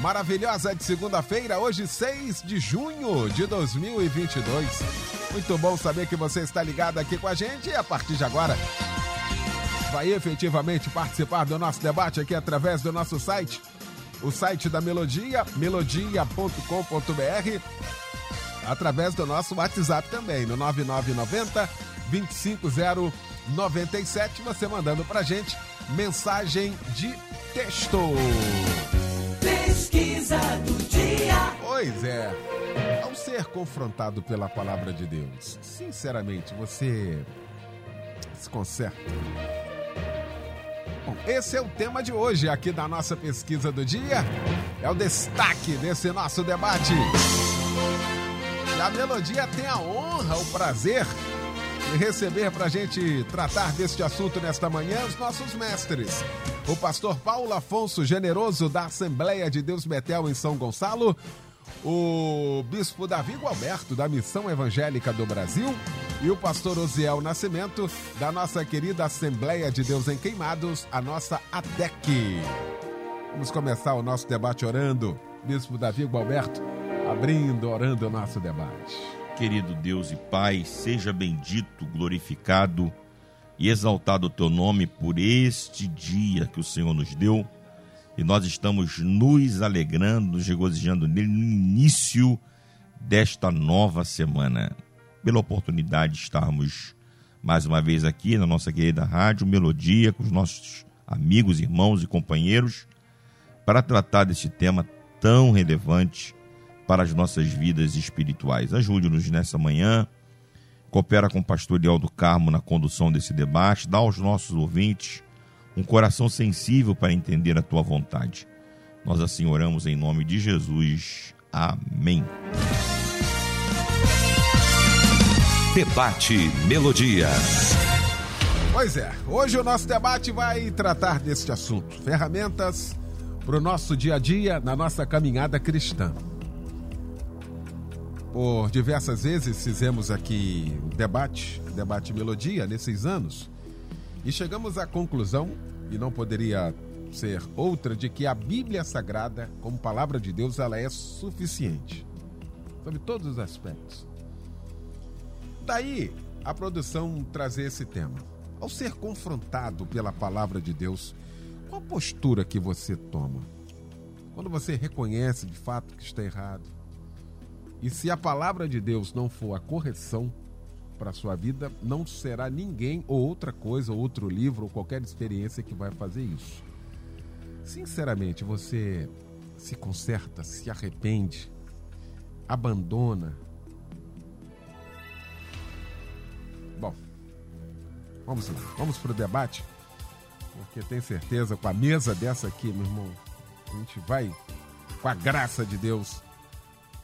maravilhosa de segunda-feira, hoje 6 de junho de 2022. Muito bom saber que você está ligado aqui com a gente e a partir de agora vai efetivamente participar do nosso debate aqui através do nosso site, o site da Melodia, melodia.com.br, através do nosso WhatsApp também, no 9990 25097, você mandando pra gente mensagem de texto. Pesquisa do dia. Pois é. Ao ser confrontado pela palavra de Deus, sinceramente, você se conserta? Bom, esse é o tema de hoje aqui da nossa pesquisa do dia. É o destaque desse nosso debate. E a Melodia tem a honra, o prazer receber para a gente tratar deste assunto nesta manhã os nossos mestres. O pastor Paulo Afonso Generoso, da Assembleia de Deus Betel em São Gonçalo. O bispo Davi Gualberto, da Missão Evangélica do Brasil. E o pastor Osiel Nascimento, da nossa querida Assembleia de Deus em Queimados, a nossa ADEC. Vamos começar o nosso debate orando. Bispo Davi Gualberto, abrindo, orando o nosso debate. Querido Deus e Pai, seja bendito, glorificado e exaltado o teu nome por este dia que o Senhor nos deu. E nós estamos nos alegrando, nos regozijando nele no início desta nova semana. Pela oportunidade de estarmos mais uma vez aqui na nossa querida rádio Melodia, com os nossos amigos, irmãos e companheiros, para tratar desse tema tão relevante para as nossas vidas espirituais. Ajude-nos nessa manhã, coopera com o pastor do Carmo na condução desse debate, dá aos nossos ouvintes um coração sensível para entender a tua vontade. Nós assim oramos em nome de Jesus. Amém. Debate Melodia. Pois é, hoje o nosso debate vai tratar deste assunto: ferramentas para o nosso dia a dia na nossa caminhada cristã. Por diversas vezes fizemos aqui debate, debate melodia nesses anos, e chegamos à conclusão, e não poderia ser outra, de que a Bíblia Sagrada, como palavra de Deus, ela é suficiente sobre todos os aspectos. Daí a produção trazer esse tema. Ao ser confrontado pela palavra de Deus, qual a postura que você toma? Quando você reconhece de fato que está errado, e se a palavra de Deus não for a correção para a sua vida, não será ninguém ou outra coisa, ou outro livro, ou qualquer experiência que vai fazer isso. Sinceramente, você se conserta, se arrepende, abandona. Bom, vamos vamos para o debate, porque tenho certeza, com a mesa dessa aqui, meu irmão, a gente vai, com a graça de Deus,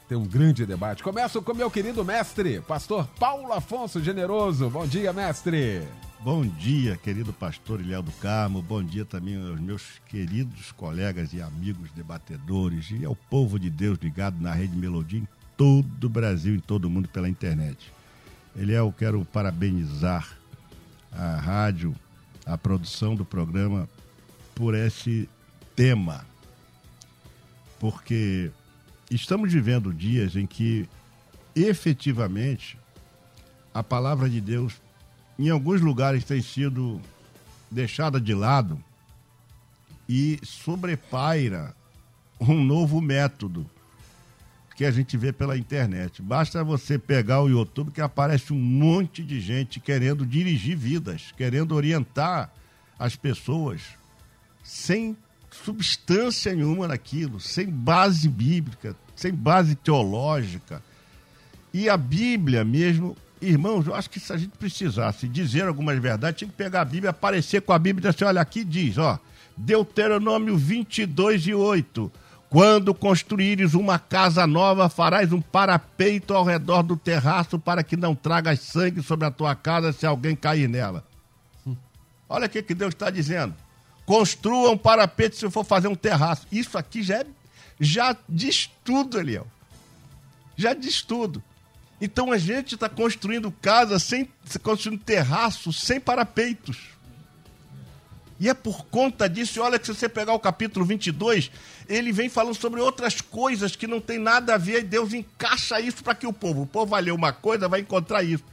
ter um grande debate. Começo com meu querido mestre, pastor Paulo Afonso Generoso. Bom dia, mestre. Bom dia, querido pastor Ilhéu do Carmo. Bom dia também aos meus queridos colegas e amigos debatedores e ao povo de Deus ligado na Rede Melodia em todo o Brasil, em todo o mundo pela internet. Eliel, quero parabenizar a rádio, a produção do programa por esse tema. Porque estamos vivendo dias em que efetivamente a palavra de Deus em alguns lugares tem sido deixada de lado e sobrepaira um novo método que a gente vê pela internet. Basta você pegar o YouTube que aparece um monte de gente querendo dirigir vidas, querendo orientar as pessoas sem substância nenhuma naquilo, sem base bíblica, sem base teológica. E a Bíblia mesmo, irmãos, eu acho que se a gente precisasse dizer algumas verdades, tinha que pegar a Bíblia, aparecer com a Bíblia e dizer assim, olha, aqui diz, ó, Deuteronômio 22 e 8, Quando construíres uma casa nova, farás um parapeito ao redor do terraço para que não tragas sangue sobre a tua casa se alguém cair nela. Olha o que, que Deus está dizendo. Construa um parapeito se for fazer um terraço. Isso aqui já, é, já diz tudo, Eliel. Já diz tudo. Então a gente está construindo casa sem construindo terraço sem parapeitos. E é por conta disso, olha que se você pegar o capítulo 22, ele vem falando sobre outras coisas que não tem nada a ver, e Deus encaixa isso para que o povo, o povo vai ler uma coisa, vai encontrar isso.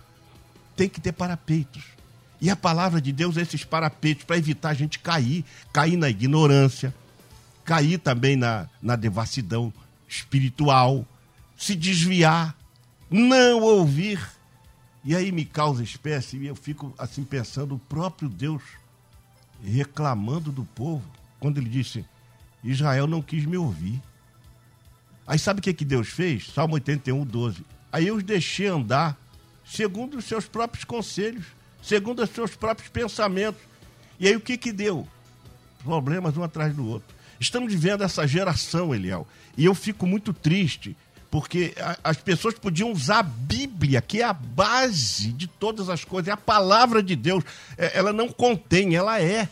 Tem que ter parapeitos. E a palavra de Deus é esses parapeitos para evitar a gente cair, cair na ignorância, cair também na, na devassidão espiritual, se desviar, não ouvir. E aí me causa espécie, e eu fico assim pensando, o próprio Deus reclamando do povo, quando ele disse: Israel não quis me ouvir. Aí sabe o que, que Deus fez? Salmo 81, 12. Aí eu os deixei andar segundo os seus próprios conselhos, segundo os seus próprios pensamentos. E aí o que, que deu? Problemas um atrás do outro. Estamos vivendo essa geração, Eliel. E eu fico muito triste, porque as pessoas podiam usar a Bíblia, que é a base de todas as coisas, é a palavra de Deus. É, ela não contém, ela é.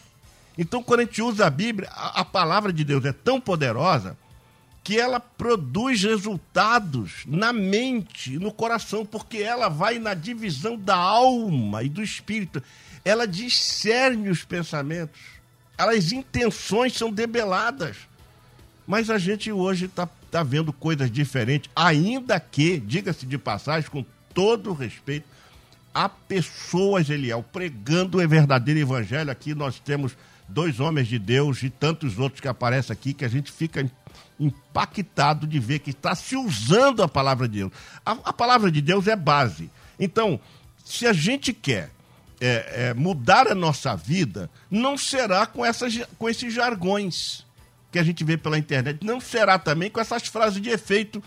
Então, quando a gente usa a Bíblia, a, a palavra de Deus é tão poderosa que ela produz resultados na mente, no coração, porque ela vai na divisão da alma e do espírito. Ela discerne os pensamentos. As intenções são debeladas. Mas a gente hoje está tá vendo coisas diferentes, ainda que, diga-se de passagem, com todo respeito, há pessoas, Eliel, pregando o verdadeiro evangelho. Aqui nós temos dois homens de Deus e tantos outros que aparecem aqui que a gente fica impactado de ver que está se usando a palavra de Deus. A, a, palavra de Deus é base. Então, se a gente quer é, é, mudar a nossa vida, não será com, essas, com esses jargões que a gente vê pela internet, não será também com essas frases de efeito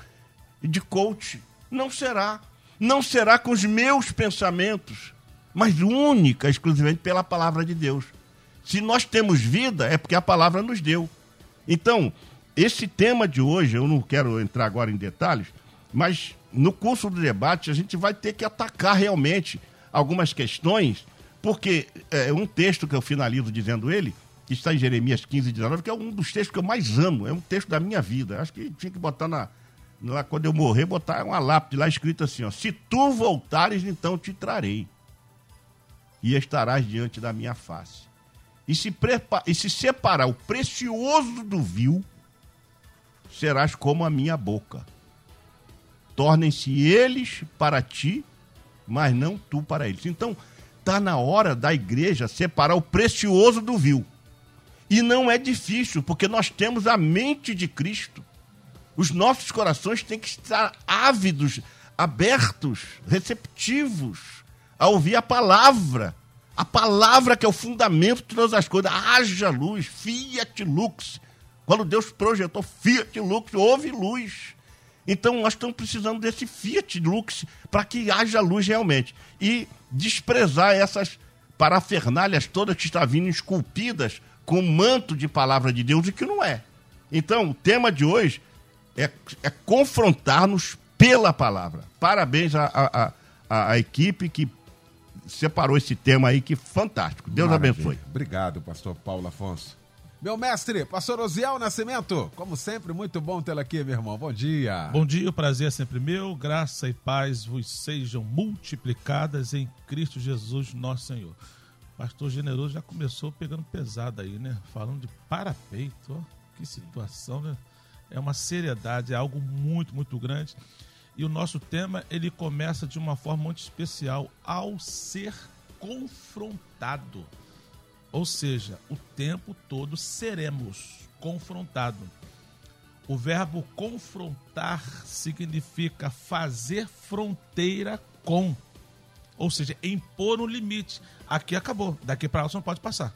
de coach. Não será. Não será com os meus pensamentos, mas única, exclusivamente pela palavra de Deus. Se nós temos vida, é porque a palavra nos deu. Então, esse tema de hoje, eu não quero entrar agora em detalhes, mas no curso do debate a gente vai ter que atacar realmente algumas questões, porque é um texto que eu finalizo dizendo ele, que está em Jeremias 15, 19, que é um dos textos que eu mais amo, é um texto da minha vida. Acho que tinha que botar na. Lá, quando eu morrer, botar uma lápide lá escrito assim: ó, Se tu voltares, então te trarei, e estarás diante da minha face e se, e se separar o precioso do vil, serás como a minha boca. Tornem-se eles para ti, mas não tu para eles. Então, está na hora da igreja separar o precioso do vil. E não é difícil, porque nós temos a mente de Cristo. Os nossos corações têm que estar ávidos, abertos, receptivos a ouvir a palavra a palavra que é o fundamento de todas as coisas. Haja luz, fiat lux. Quando Deus projetou fiat lux, houve luz. Então nós estamos precisando desse fiat lux para que haja luz realmente. E desprezar essas parafernálias todas que estão vindo esculpidas com manto de palavra de Deus e que não é. Então, o tema de hoje é, é confrontar-nos pela palavra. Parabéns à, à, à equipe que separou esse tema aí, que fantástico. Deus Maravilha. abençoe. Obrigado, pastor Paulo Afonso. Meu mestre, pastor Osiel Nascimento, como sempre, muito bom tê-lo aqui, meu irmão. Bom dia. Bom dia, o prazer é sempre meu. Graça e paz vos sejam multiplicadas em Cristo Jesus, nosso Senhor. Pastor Generoso já começou pegando pesado aí, né? Falando de parapeito, ó. Que situação, né? É uma seriedade, é algo muito, muito grande. E o nosso tema ele começa de uma forma muito especial ao ser confrontado. Ou seja, o tempo todo seremos confrontados. O verbo confrontar significa fazer fronteira com. Ou seja, impor um limite. Aqui acabou, daqui para lá você não pode passar.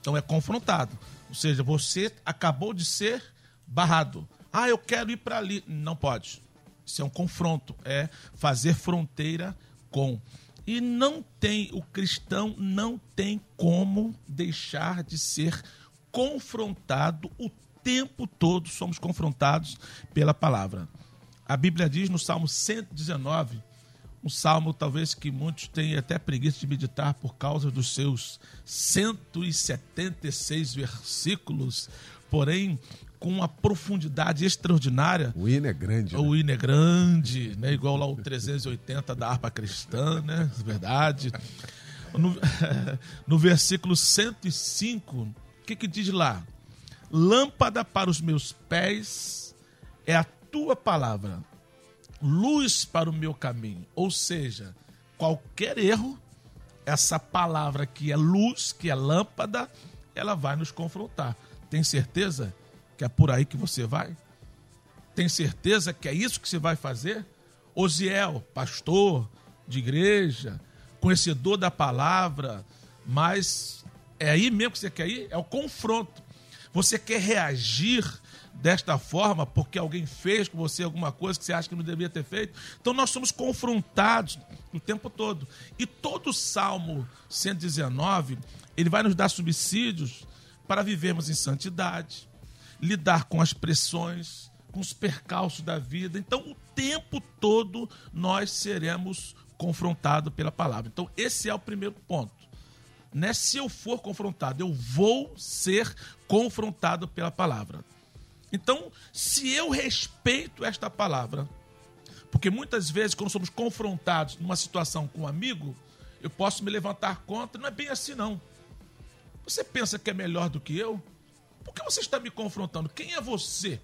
Então é confrontado. Ou seja, você acabou de ser barrado. Ah, eu quero ir para ali. Não pode. Isso é um confronto, é fazer fronteira com. E não tem, o cristão não tem como deixar de ser confrontado o tempo todo somos confrontados pela palavra. A Bíblia diz no Salmo 119, um salmo talvez que muitos tenham até preguiça de meditar por causa dos seus 176 versículos, porém com uma profundidade extraordinária. O hino é grande. O né? hino é grande, né? igual lá o 380 da harpa cristã, né? Verdade. No, no versículo 105, o que, que diz lá? Lâmpada para os meus pés é a tua palavra, luz para o meu caminho. Ou seja, qualquer erro, essa palavra que é luz, que é lâmpada, ela vai nos confrontar. Tem certeza? Que é por aí que você vai? Tem certeza que é isso que você vai fazer? Osiel, pastor de igreja, conhecedor da palavra, mas é aí mesmo que você quer ir? É o confronto. Você quer reagir desta forma porque alguém fez com você alguma coisa que você acha que não deveria ter feito? Então nós somos confrontados o tempo todo. E todo o Salmo 119, ele vai nos dar subsídios para vivermos em santidade, lidar com as pressões, com os percalços da vida. Então, o tempo todo nós seremos confrontados pela palavra. Então, esse é o primeiro ponto. Né? Se eu for confrontado, eu vou ser confrontado pela palavra. Então, se eu respeito esta palavra, porque muitas vezes, quando somos confrontados numa situação com um amigo, eu posso me levantar contra, não é bem assim não. Você pensa que é melhor do que eu? Por que você está me confrontando? Quem é você?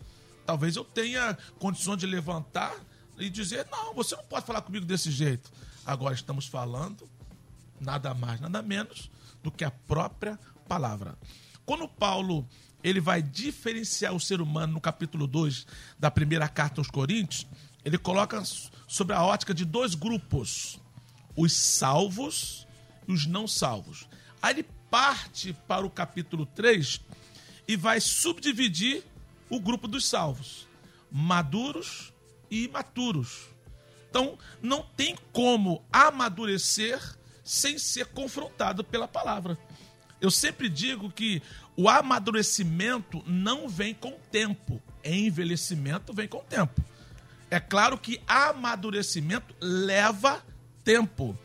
Talvez eu tenha condições de levantar e dizer: não, você não pode falar comigo desse jeito. Agora estamos falando nada mais, nada menos do que a própria palavra. Quando Paulo ele vai diferenciar o ser humano no capítulo 2 da primeira carta aos Coríntios, ele coloca sobre a ótica de dois grupos: os salvos e os não salvos. Aí ele parte para o capítulo 3 e vai subdividir o grupo dos salvos, maduros e imaturos. Então, não tem como amadurecer sem ser confrontado pela palavra. Eu sempre digo que o amadurecimento não vem com o tempo, envelhecimento vem com o tempo. É claro que amadurecimento leva tempo,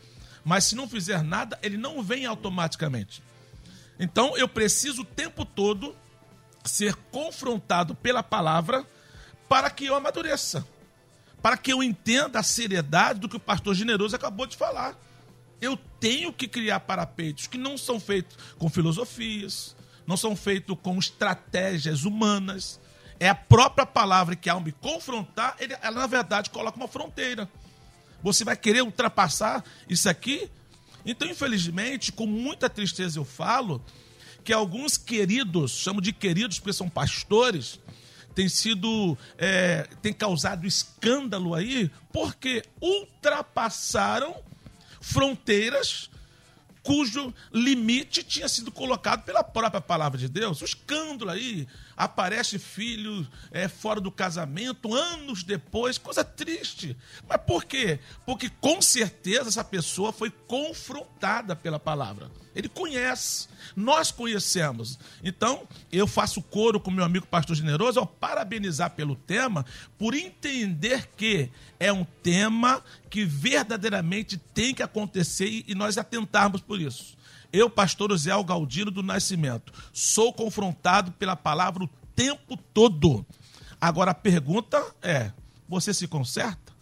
mas se não fizer nada, ele não vem automaticamente. Então eu preciso o tempo todo ser confrontado pela palavra para que eu amadureça, para que eu entenda a seriedade do que o pastor generoso acabou de falar. Eu tenho que criar parapeitos que não são feitos com filosofias, não são feitos com estratégias humanas. É a própria palavra que, ao me confrontar, ela na verdade coloca uma fronteira. Você vai querer ultrapassar isso aqui? Então, infelizmente, com muita tristeza eu falo que alguns queridos, chamo de queridos porque são pastores, tem sido, é, tem causado escândalo aí, porque ultrapassaram fronteiras cujo limite tinha sido colocado pela própria palavra de Deus. O escândalo aí, aparece filho é, fora do casamento, anos depois, coisa triste. Mas por quê? Porque com certeza essa pessoa foi confrontada pela palavra. Ele conhece, nós conhecemos. Então, eu faço coro com meu amigo pastor generoso ao parabenizar pelo tema, por entender que é um tema que verdadeiramente tem que acontecer e nós atentarmos por isso. Eu, pastor José Galdino do Nascimento, sou confrontado pela palavra o tempo todo. Agora a pergunta é: você se conserta?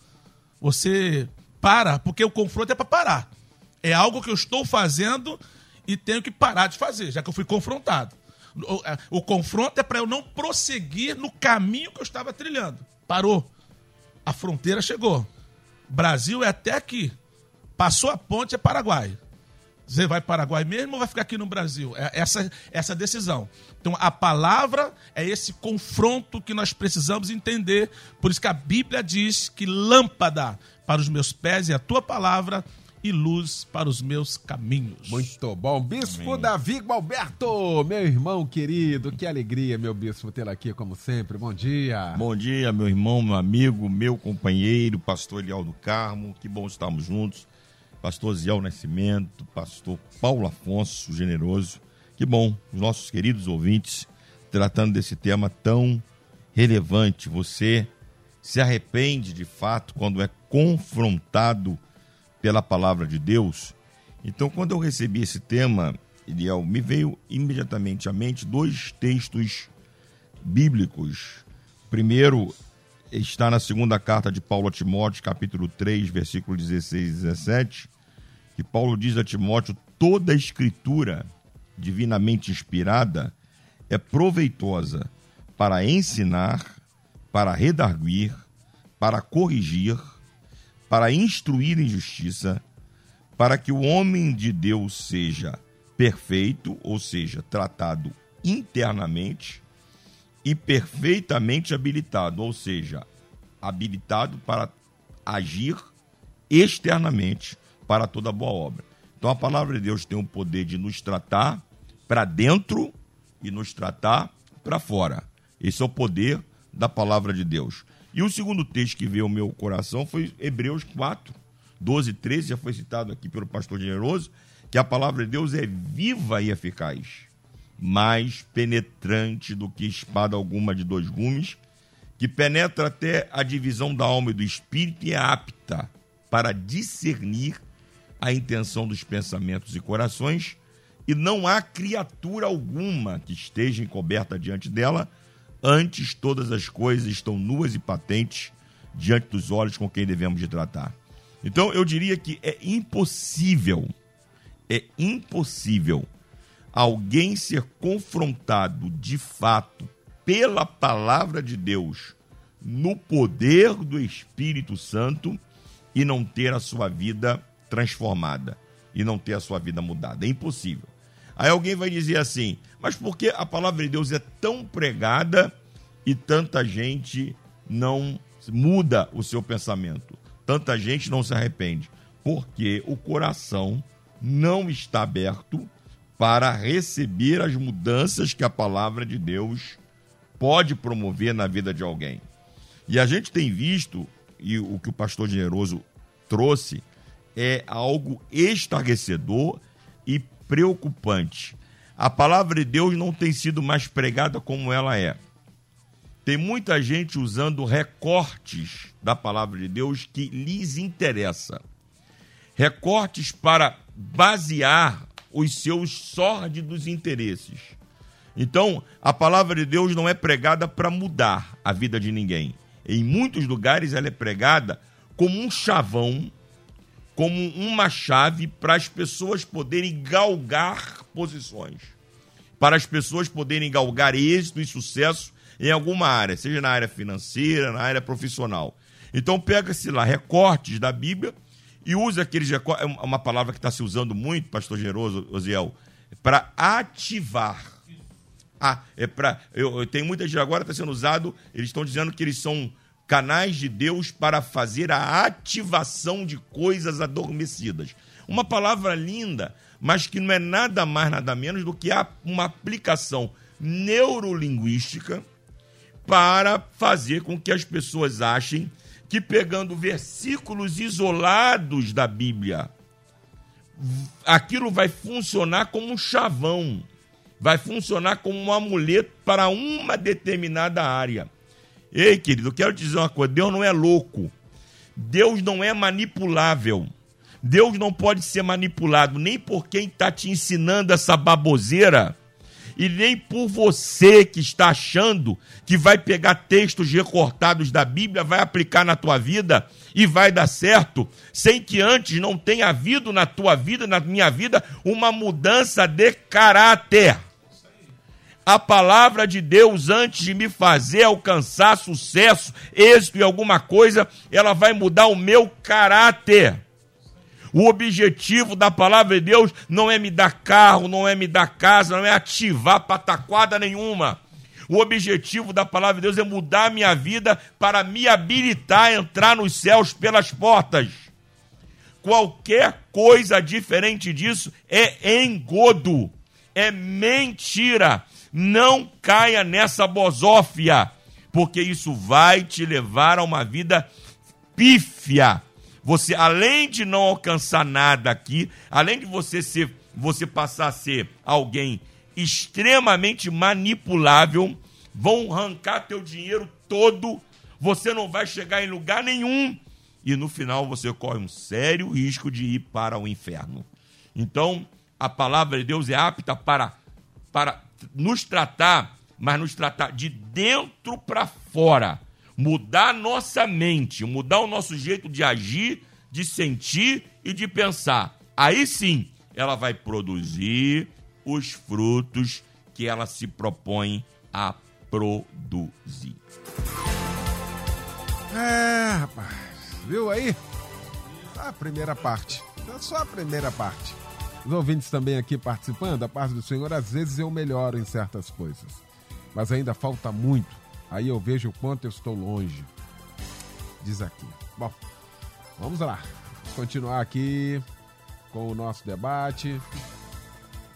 Você para? Porque o confronto é para parar. É algo que eu estou fazendo e tenho que parar de fazer, já que eu fui confrontado. O, é, o confronto é para eu não prosseguir no caminho que eu estava trilhando. Parou. A fronteira chegou. Brasil é até aqui. Passou a ponte é Paraguai. Você vai para Paraguai mesmo ou vai ficar aqui no Brasil? É essa, essa decisão. Então, a palavra é esse confronto que nós precisamos entender. Por isso que a Bíblia diz que lâmpada para os meus pés é a tua palavra e luz para os meus caminhos. Muito bom. Bispo Amém. Davi Gualberto, meu irmão querido, que alegria, meu bispo, tê-lo aqui como sempre. Bom dia. Bom dia, meu irmão, meu amigo, meu companheiro, pastor Elial do Carmo. Que bom estarmos juntos. Pastor Ziel Nascimento, pastor Paulo Afonso Generoso. Que bom, os nossos queridos ouvintes tratando desse tema tão relevante. Você se arrepende de fato quando é confrontado pela palavra de Deus? Então, quando eu recebi esse tema, Eliel, me veio imediatamente à mente dois textos bíblicos. Primeiro, está na segunda carta de Paulo a Timóteo, capítulo 3, versículo 16 e 17, que Paulo diz a Timóteo: toda a escritura divinamente inspirada é proveitosa para ensinar, para redarguir, para corrigir, para instruir em justiça, para que o homem de Deus seja perfeito, ou seja, tratado internamente e perfeitamente habilitado, ou seja, habilitado para agir externamente para toda boa obra. Então a palavra de Deus tem o poder de nos tratar para dentro e nos tratar para fora. Esse é o poder da palavra de Deus. E o segundo texto que veio ao meu coração foi Hebreus 4, 12 e 13, já foi citado aqui pelo pastor Generoso, que a palavra de Deus é viva e eficaz, mais penetrante do que espada alguma de dois gumes, que penetra até a divisão da alma e do espírito e é apta para discernir a intenção dos pensamentos e corações, e não há criatura alguma que esteja encoberta diante dela, antes todas as coisas estão nuas e patentes diante dos olhos com quem devemos de tratar. Então eu diria que é impossível é impossível alguém ser confrontado de fato pela palavra de Deus no poder do Espírito Santo e não ter a sua vida transformada e não ter a sua vida mudada. É impossível. Aí alguém vai dizer assim: mas por que a palavra de Deus é tão pregada e tanta gente não muda o seu pensamento? Tanta gente não se arrepende? Porque o coração não está aberto para receber as mudanças que a palavra de Deus pode promover na vida de alguém. E a gente tem visto, e o que o pastor Generoso trouxe, é algo estarrecedor e preocupante. A palavra de Deus não tem sido mais pregada como ela é. Tem muita gente usando recortes da palavra de Deus que lhes interessa. Recortes para basear os seus sórdidos interesses. Então, a palavra de Deus não é pregada para mudar a vida de ninguém. Em muitos lugares ela é pregada como um chavão, como uma chave para as pessoas poderem galgar posições, para as pessoas poderem galgar êxito e sucesso em alguma área, seja na área financeira, na área profissional. Então pega-se lá recortes da Bíblia e usa aqueles é uma palavra que está se usando muito, pastor Generoso, Osiel, para ativar. Ah, é para. Eu, eu tenho muita gente agora está sendo usado, eles estão dizendo que eles são canais de Deus para fazer a ativação de coisas adormecidas. Uma palavra linda, mas que não é nada mais, nada menos do que uma aplicação neurolinguística para fazer com que as pessoas achem que pegando versículos isolados da Bíblia, aquilo vai funcionar como um chavão, vai funcionar como um amuleto para uma determinada área. Ei, querido, eu quero te dizer uma coisa: Deus não é louco, Deus não é manipulável. Deus não pode ser manipulado nem por quem está te ensinando essa baboseira e nem por você que está achando que vai pegar textos recortados da Bíblia, vai aplicar na tua vida e vai dar certo, sem que antes não tenha havido na tua vida, na minha vida, uma mudança de caráter. A palavra de Deus, antes de me fazer alcançar sucesso, êxito em alguma coisa, ela vai mudar o meu caráter. O objetivo da palavra de Deus não é me dar carro, não é me dar casa, não é ativar pataquada nenhuma. O objetivo da palavra de Deus é mudar a minha vida para me habilitar a entrar nos céus pelas portas. Qualquer coisa diferente disso é engodo, é mentira. Não caia nessa bosófia, porque isso vai te levar a uma vida pífia você, além de não alcançar nada aqui, além de você ser, você passar a ser alguém extremamente manipulável, vão arrancar teu dinheiro todo, você não vai chegar em lugar nenhum e no final você corre um sério risco de ir para o inferno. Então, a palavra de Deus é apta para, para nos tratar, mas nos tratar de dentro para fora. Mudar nossa mente, mudar o nosso jeito de agir, de sentir e de pensar. Aí sim, ela vai produzir os frutos que ela se propõe a produzir. É, rapaz. Viu aí? A primeira parte. Só a primeira parte. Os ouvintes também aqui participando, a parte do Senhor, às vezes eu melhoro em certas coisas. Mas ainda falta muito. Aí eu vejo o quanto eu estou longe. Diz aqui. Bom, vamos lá. Vamos continuar aqui com o nosso debate.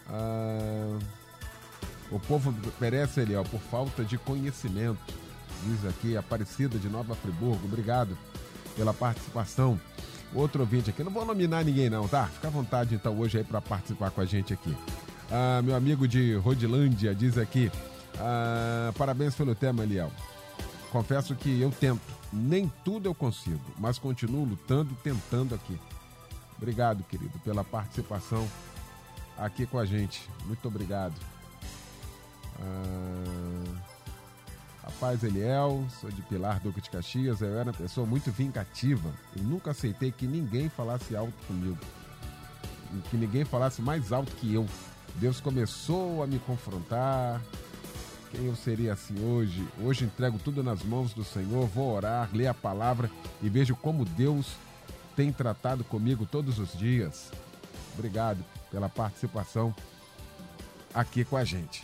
Ah, o povo perece, Eliel, por falta de conhecimento. Diz aqui, Aparecida de Nova Friburgo. Obrigado pela participação. Outro ouvinte aqui, não vou nominar ninguém não, tá? Fica à vontade então hoje aí para participar com a gente aqui. Ah, meu amigo de Rodilândia diz aqui, ah, parabéns pelo tema, Eliel. Confesso que eu tento, nem tudo eu consigo, mas continuo lutando e tentando aqui. Obrigado, querido, pela participação aqui com a gente. Muito obrigado. Ah... Rapaz, Eliel, sou de Pilar, Duque de Caxias. Eu era uma pessoa muito vingativa. Eu nunca aceitei que ninguém falasse alto comigo. Que ninguém falasse mais alto que eu. Deus começou a me confrontar. Quem eu seria assim hoje? Hoje entrego tudo nas mãos do Senhor, vou orar, ler a palavra e vejo como Deus tem tratado comigo todos os dias. Obrigado pela participação aqui com a gente.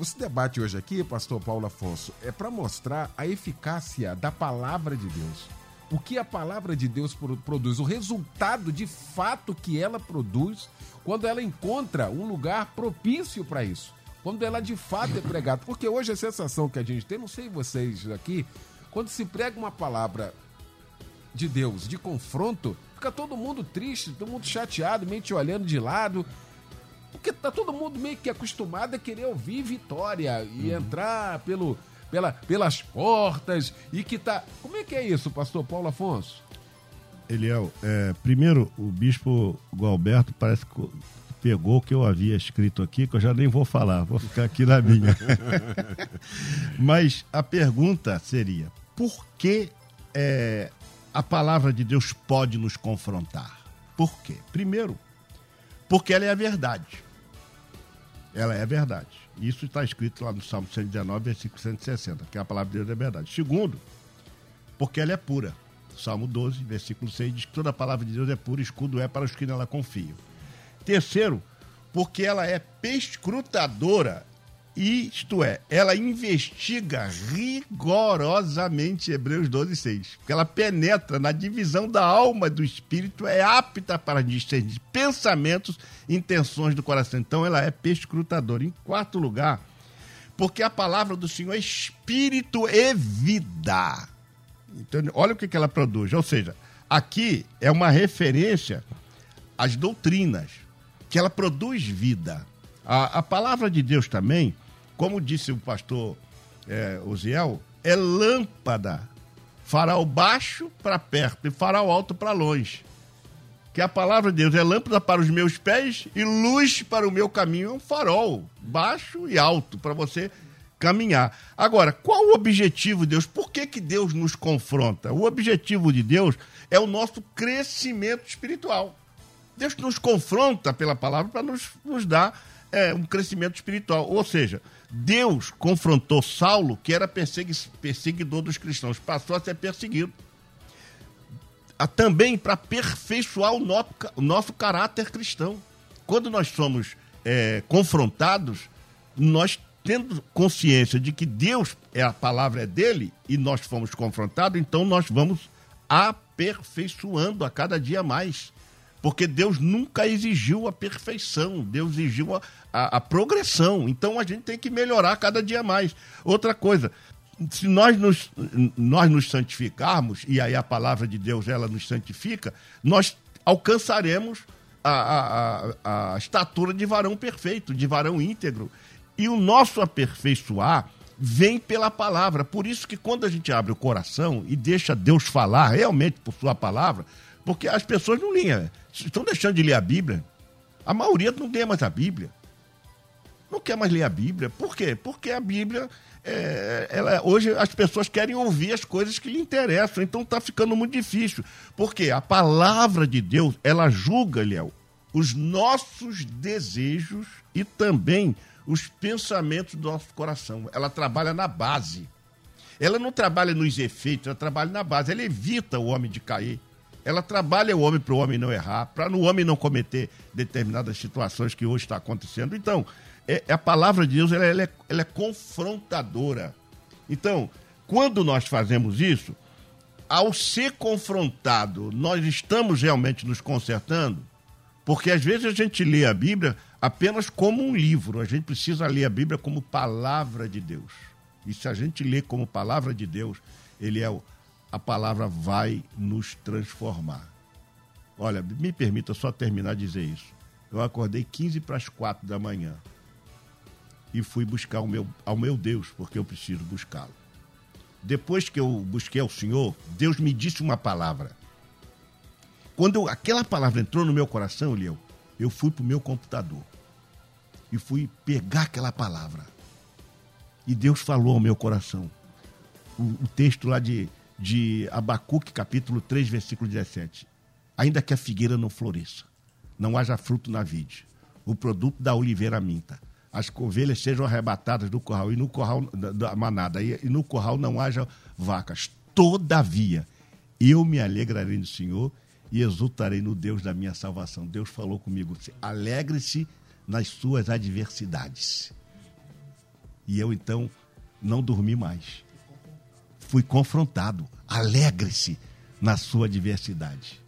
Esse debate hoje aqui, pastor Paulo Afonso, é para mostrar a eficácia da palavra de Deus. O que a palavra de Deus produz, o resultado de fato que ela produz quando ela encontra um lugar propício para isso. Quando ela de fato é pregada. Porque hoje a sensação que a gente tem, não sei vocês aqui, quando se prega uma palavra de Deus, de confronto, fica todo mundo triste, todo mundo chateado, meio te olhando de lado. Porque tá todo mundo meio que acostumado a querer ouvir vitória e uhum. entrar pelo, pela, pelas portas e que tá. Como é que é isso, pastor Paulo Afonso? Eliel, é, primeiro, o bispo Gualberto parece que pegou o que eu havia escrito aqui, que eu já nem vou falar, vou ficar aqui na minha. Mas a pergunta seria: por que é, a palavra de Deus pode nos confrontar? Por quê? Primeiro, porque ela é a verdade. Ela é a verdade. Isso está escrito lá no Salmo 119, versículo 160, que a palavra de Deus é verdade. Segundo, porque ela é pura. Salmo 12, versículo 6 diz que toda a palavra de Deus é pura, escudo é para os que nela confiam. Terceiro, porque ela é perscrutadora isto é, ela investiga rigorosamente Hebreus 12, 6. Porque ela penetra na divisão da alma do espírito, é apta para discernir pensamentos intenções do coração. Então ela é perscrutadora. Em quarto lugar, porque a palavra do Senhor é espírito e vida. Então, olha o que ela produz. Ou seja, aqui é uma referência às doutrinas, que ela produz vida. A, a palavra de Deus também como disse o pastor é, é lâmpada. Farol baixo para perto e farol alto para longe. Que a palavra de Deus é lâmpada para os meus pés e luz para o meu caminho. É um farol baixo e alto para você caminhar. Agora, qual o objetivo de Deus? Por que, que Deus nos confronta? O objetivo de Deus é o nosso crescimento espiritual. Deus nos confronta pela palavra para nos, nos dar é, um crescimento espiritual. Ou seja, Deus confrontou Saulo, que era perseguidor dos cristãos, passou a ser perseguido. Também para aperfeiçoar o nosso, o nosso caráter cristão. Quando nós somos é, confrontados, nós tendo consciência de que Deus é a palavra é dele e nós fomos confrontados, então nós vamos aperfeiçoando a cada dia mais. Porque Deus nunca exigiu a perfeição, Deus exigiu a, a, a, progressão. Então a gente tem que melhorar cada dia mais. Outra coisa, se nós nos, nós nos santificarmos, e aí a palavra de Deus ela nos santifica, nós alcançaremos a, a, a, a estatura de varão perfeito, de varão íntegro. E o nosso aperfeiçoar vem pela palavra. Por isso que quando a gente abre o coração e deixa Deus falar realmente por sua palavra, porque as pessoas não liam, estão deixando de ler a Bíblia. A maioria não lê mais a Bíblia. Não quer mais ler a Bíblia. Por quê? Porque a Bíblia, é, ela, hoje as pessoas querem ouvir as coisas que lhe interessam, então está ficando muito difícil. Porque a palavra de Deus, ela julga, Léo, os nossos desejos e também os pensamentos do nosso coração. Ela trabalha na base. Ela não trabalha nos efeitos, ela trabalha na base. Ela evita o homem de cair. Ela trabalha o homem para o homem não errar, para o homem não cometer determinadas situações que hoje está acontecendo. Então, é, a palavra de Deus ela, ela, é, ela é confrontadora. Então, quando nós fazemos isso, ao ser confrontado, nós estamos realmente nos consertando, porque às vezes a gente lê a Bíblia apenas como um livro, a gente precisa ler a Bíblia como palavra de Deus. E se a gente lê como palavra de Deus, ele é o, a palavra vai nos transformar. Olha, me permita só terminar de dizer isso. Eu acordei 15 para as 4 da manhã e fui buscar o meu, ao meu Deus, porque eu preciso buscá-lo. Depois que eu busquei ao Senhor, Deus me disse uma palavra. Quando eu, aquela palavra entrou no meu coração, Liel, eu fui para o meu computador e fui pegar aquela palavra. E Deus falou ao meu coração. O, o texto lá de de Abacuque, capítulo 3, versículo 17. Ainda que a figueira não floresça, não haja fruto na vide, o produto da oliveira minta, as ovelhas sejam arrebatadas do curral e no curral da manada e no curral não haja vacas. Todavia, eu me alegrarei no Senhor e exultarei no Deus da minha salvação. Deus falou comigo: alegre-se nas suas adversidades. E eu então não dormi mais fui confrontado. Alegre-se na sua diversidade.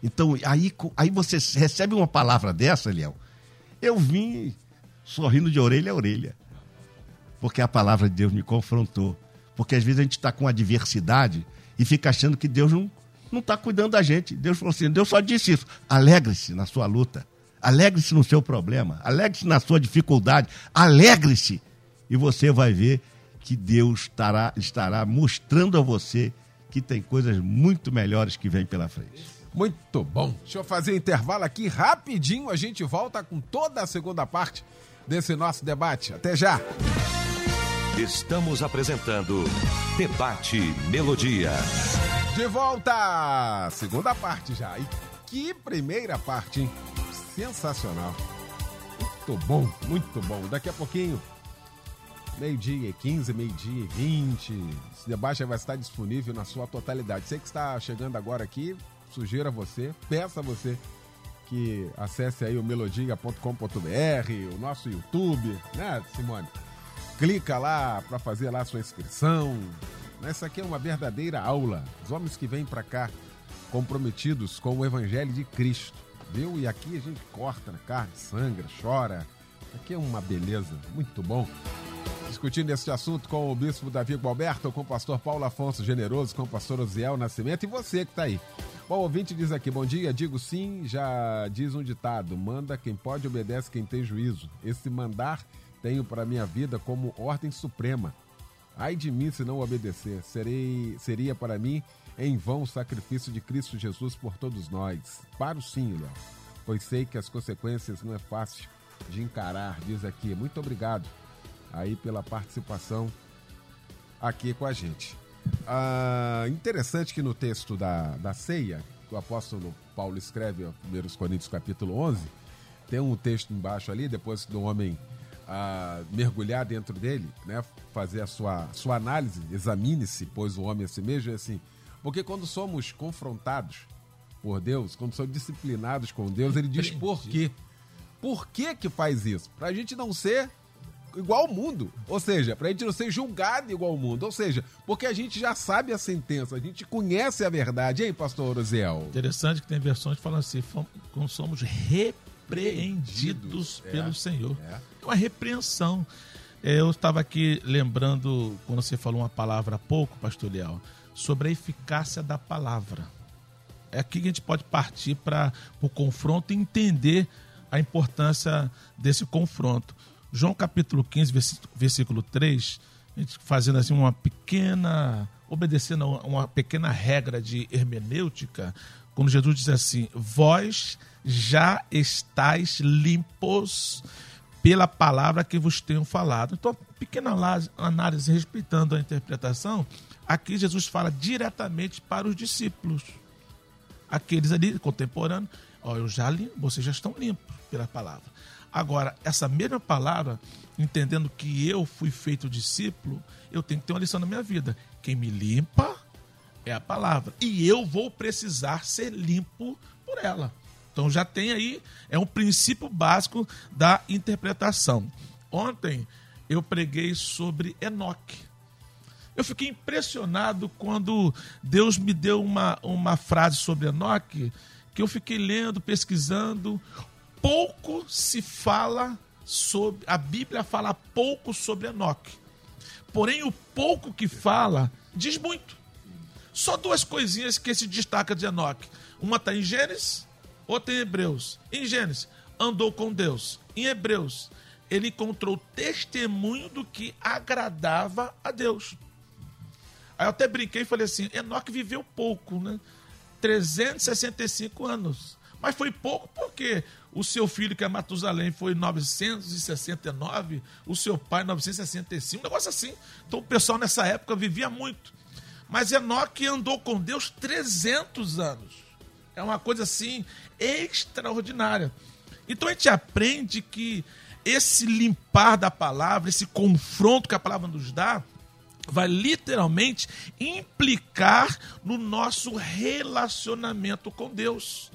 Então, aí, aí você recebe uma palavra dessa, Eliel. Eu vim sorrindo de orelha a orelha. Porque a palavra de Deus me confrontou. Porque às vezes a gente está com adversidade e fica achando que Deus não não está cuidando da gente. Deus falou assim: Deus só disse isso. Alegre-se na sua luta. Alegre-se no seu problema. Alegre-se na sua dificuldade. Alegre-se. E você vai ver que Deus estará, estará mostrando a você que tem coisas muito melhores que vêm pela frente. Muito bom. Deixa eu fazer um intervalo aqui rapidinho. A gente volta com toda a segunda parte desse nosso debate. Até já. Estamos apresentando Debate Melodia. De volta! Segunda parte já. E que primeira parte, hein? Sensacional. Muito bom, muito bom. Daqui a pouquinho meio-dia e 15, meio-dia e 20. Esse debate vai estar disponível na sua totalidade. Você que está chegando agora aqui, sugiro a você, peça a você que acesse aí o melodia.com.br, o nosso YouTube, né, Simone? Clica lá para fazer lá a sua inscrição. Essa aqui é uma verdadeira aula. Os homens que vêm para cá comprometidos com o Evangelho de Cristo, viu? E aqui a gente corta na carne, sangra, chora. Aqui é uma beleza, muito bom discutindo esse assunto com o bispo Davi Gualberto, com o pastor Paulo Afonso Generoso, com o pastor Osiel Nascimento e você que está aí. Bom, o ouvinte diz aqui, bom dia, digo sim, já diz um ditado, manda quem pode, obedece quem tem juízo. Esse mandar tenho para minha vida como ordem suprema. Ai de mim se não obedecer, serei, seria para mim em vão o sacrifício de Cristo Jesus por todos nós. Paro sim, Léo, pois sei que as consequências não é fácil de encarar, diz aqui. Muito obrigado aí pela participação aqui com a gente. Ah, interessante que no texto da, da ceia, que o apóstolo Paulo escreve, 1 Coríntios capítulo 11, tem um texto embaixo ali, depois do homem ah, mergulhar dentro dele, né, fazer a sua, sua análise, examine-se, pois o homem é si mesmo, é assim. Porque quando somos confrontados por Deus, quando somos disciplinados com Deus, ele diz por quê. Por que que faz isso? Para a gente não ser igual ao mundo. Ou seja, para a gente não ser julgado igual ao mundo. Ou seja, porque a gente já sabe a sentença, a gente conhece a verdade. hein, pastor Osiel? Interessante que tem versões que falam assim, como somos repreendidos é, pelo Senhor. É. é uma repreensão. É, eu estava aqui lembrando, quando você falou uma palavra há pouco, pastor Leal, sobre a eficácia da palavra. É aqui que a gente pode partir para o confronto e entender a importância desse confronto. João capítulo 15, versículo 3, a gente fazendo assim uma pequena, obedecendo a uma pequena regra de hermenêutica, quando Jesus diz assim: Vós já estáis limpos pela palavra que vos tenho falado. Então, pequena análise respeitando a interpretação, aqui Jesus fala diretamente para os discípulos. Aqueles ali contemporâneos, ó, eu já limpo, vocês já estão limpos pela palavra. Agora, essa mesma palavra, entendendo que eu fui feito discípulo, eu tenho que ter uma lição na minha vida. Quem me limpa é a palavra. E eu vou precisar ser limpo por ela. Então já tem aí, é um princípio básico da interpretação. Ontem eu preguei sobre Enoque. Eu fiquei impressionado quando Deus me deu uma, uma frase sobre Enoque, que eu fiquei lendo, pesquisando. Pouco se fala sobre. A Bíblia fala pouco sobre Enoque. Porém, o pouco que fala diz muito. Só duas coisinhas que se destaca de Enoque. Uma está em Gênesis, outra em Hebreus. Em Gênesis, andou com Deus. Em Hebreus, ele encontrou testemunho do que agradava a Deus. Aí eu até brinquei e falei assim: Enoque viveu pouco, né? 365 anos. Mas foi pouco porque o seu filho, que é Matusalém, foi 969, o seu pai 965, um negócio assim. Então o pessoal nessa época vivia muito. Mas Enoque andou com Deus 300 anos. É uma coisa assim extraordinária. Então a gente aprende que esse limpar da palavra, esse confronto que a palavra nos dá, vai literalmente implicar no nosso relacionamento com Deus.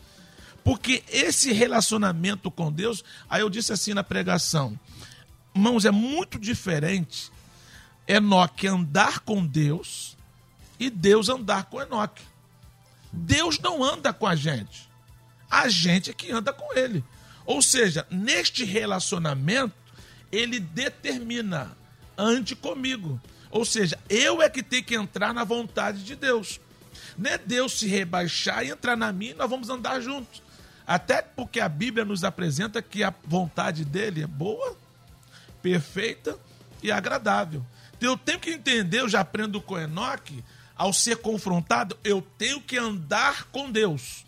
Porque esse relacionamento com Deus, aí eu disse assim na pregação, irmãos, é muito diferente Enoque andar com Deus e Deus andar com Enoque. Deus não anda com a gente. A gente é que anda com ele. Ou seja, neste relacionamento, ele determina, ande comigo. Ou seja, eu é que tenho que entrar na vontade de Deus. Não é Deus se rebaixar e entrar na e nós vamos andar juntos. Até porque a Bíblia nos apresenta que a vontade dele é boa, perfeita e agradável. Então eu tenho que entender, eu já aprendo com Enoque, ao ser confrontado, eu tenho que andar com Deus.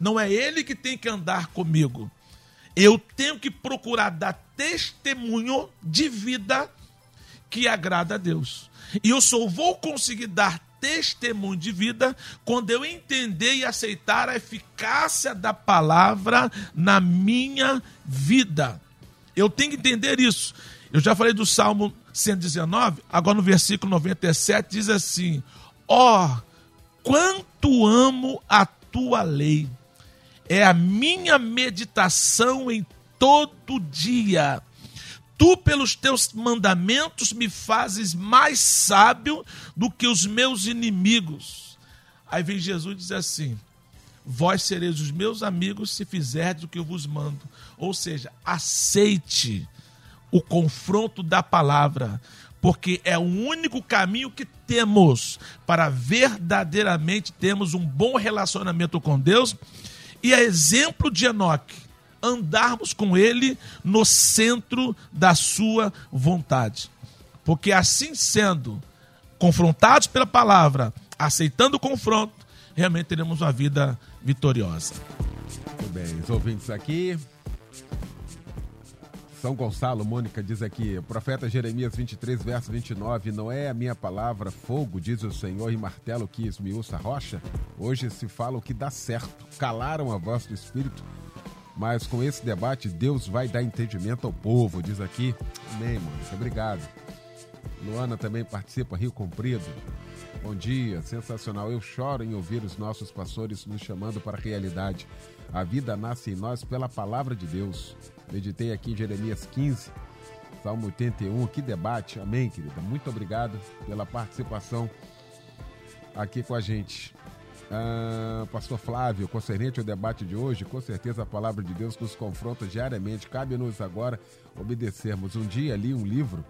Não é Ele que tem que andar comigo. Eu tenho que procurar dar testemunho de vida que agrada a Deus. E eu só vou conseguir dar testemunho de vida quando eu entender e aceitar a eficácia da palavra na minha vida. Eu tenho que entender isso. Eu já falei do Salmo 119, agora no versículo 97 diz assim: Ó, oh, quanto amo a tua lei. É a minha meditação em todo dia. Tu, pelos teus mandamentos, me fazes mais sábio do que os meus inimigos. Aí vem Jesus e diz assim: Vós sereis os meus amigos se fizerdes o que eu vos mando. Ou seja, aceite o confronto da palavra porque é o único caminho que temos para verdadeiramente termos um bom relacionamento com Deus e é exemplo de Enoque, andarmos com ele no centro da sua vontade. Porque assim sendo, confrontados pela palavra, aceitando o confronto, realmente teremos uma vida vitoriosa. Muito bem, os ouvintes aqui, são Gonçalo, Mônica diz aqui, profeta Jeremias 23, verso 29, não é a minha palavra fogo, diz o Senhor, e martelo que esmiuça a rocha? Hoje se fala o que dá certo, calaram a voz do Espírito, mas com esse debate Deus vai dar entendimento ao povo, diz aqui. Amém, Mônica, obrigado. Luana também participa, Rio Comprido. Bom dia, sensacional. Eu choro em ouvir os nossos pastores nos chamando para a realidade. A vida nasce em nós pela palavra de Deus. Meditei aqui em Jeremias 15, Salmo 81. Que debate. Amém, querida. Muito obrigado pela participação aqui com a gente. Ah, Pastor Flávio, concernente ao debate de hoje, com certeza a palavra de Deus nos confronta diariamente. Cabe-nos agora obedecermos. Um dia li um livro,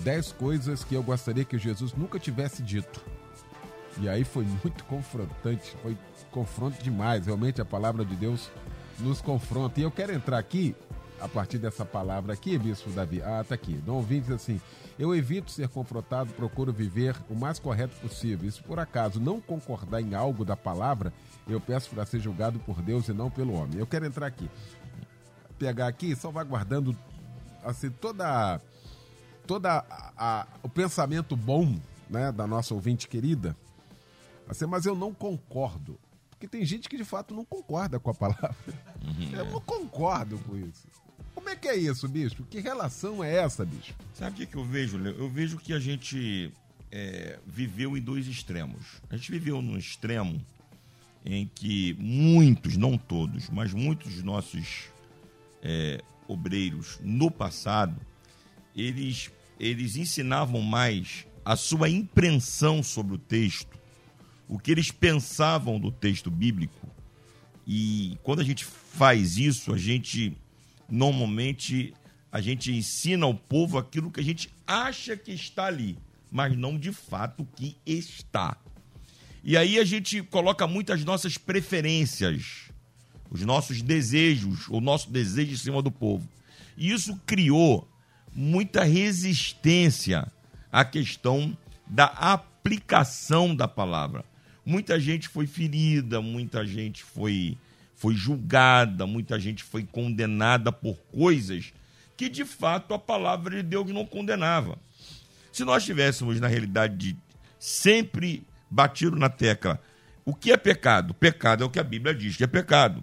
10 coisas que eu gostaria que Jesus nunca tivesse dito. E aí foi muito confrontante, foi confronto demais. Realmente a palavra de Deus nos confronta. E eu quero entrar aqui, a partir dessa palavra aqui, Bispo Davi. Ah, tá aqui. Dom ouvinte assim: Eu evito ser confrontado, procuro viver o mais correto possível. E se por acaso não concordar em algo da palavra, eu peço para ser julgado por Deus e não pelo homem. Eu quero entrar aqui. Pegar aqui, só vai guardando assim, toda, toda a, a, o pensamento bom né, da nossa ouvinte querida. Assim, mas eu não concordo. Porque tem gente que de fato não concorda com a palavra. Uhum, eu não concordo com isso. Como é que é isso, bicho? Que relação é essa, bicho? Sabe o que, que eu vejo, Leo? Eu vejo que a gente é, viveu em dois extremos. A gente viveu num extremo em que muitos, não todos, mas muitos dos nossos é, obreiros no passado, eles, eles ensinavam mais a sua impressão sobre o texto, o que eles pensavam do texto bíblico. E quando a gente faz isso, a gente normalmente a gente ensina ao povo aquilo que a gente acha que está ali, mas não de fato que está. E aí a gente coloca muitas nossas preferências, os nossos desejos, o nosso desejo em cima do povo. E isso criou muita resistência à questão da aplicação da palavra. Muita gente foi ferida, muita gente foi, foi julgada, muita gente foi condenada por coisas que de fato a palavra de Deus não condenava. Se nós tivéssemos, na realidade, de sempre batido na tecla. O que é pecado? Pecado é o que a Bíblia diz que é pecado.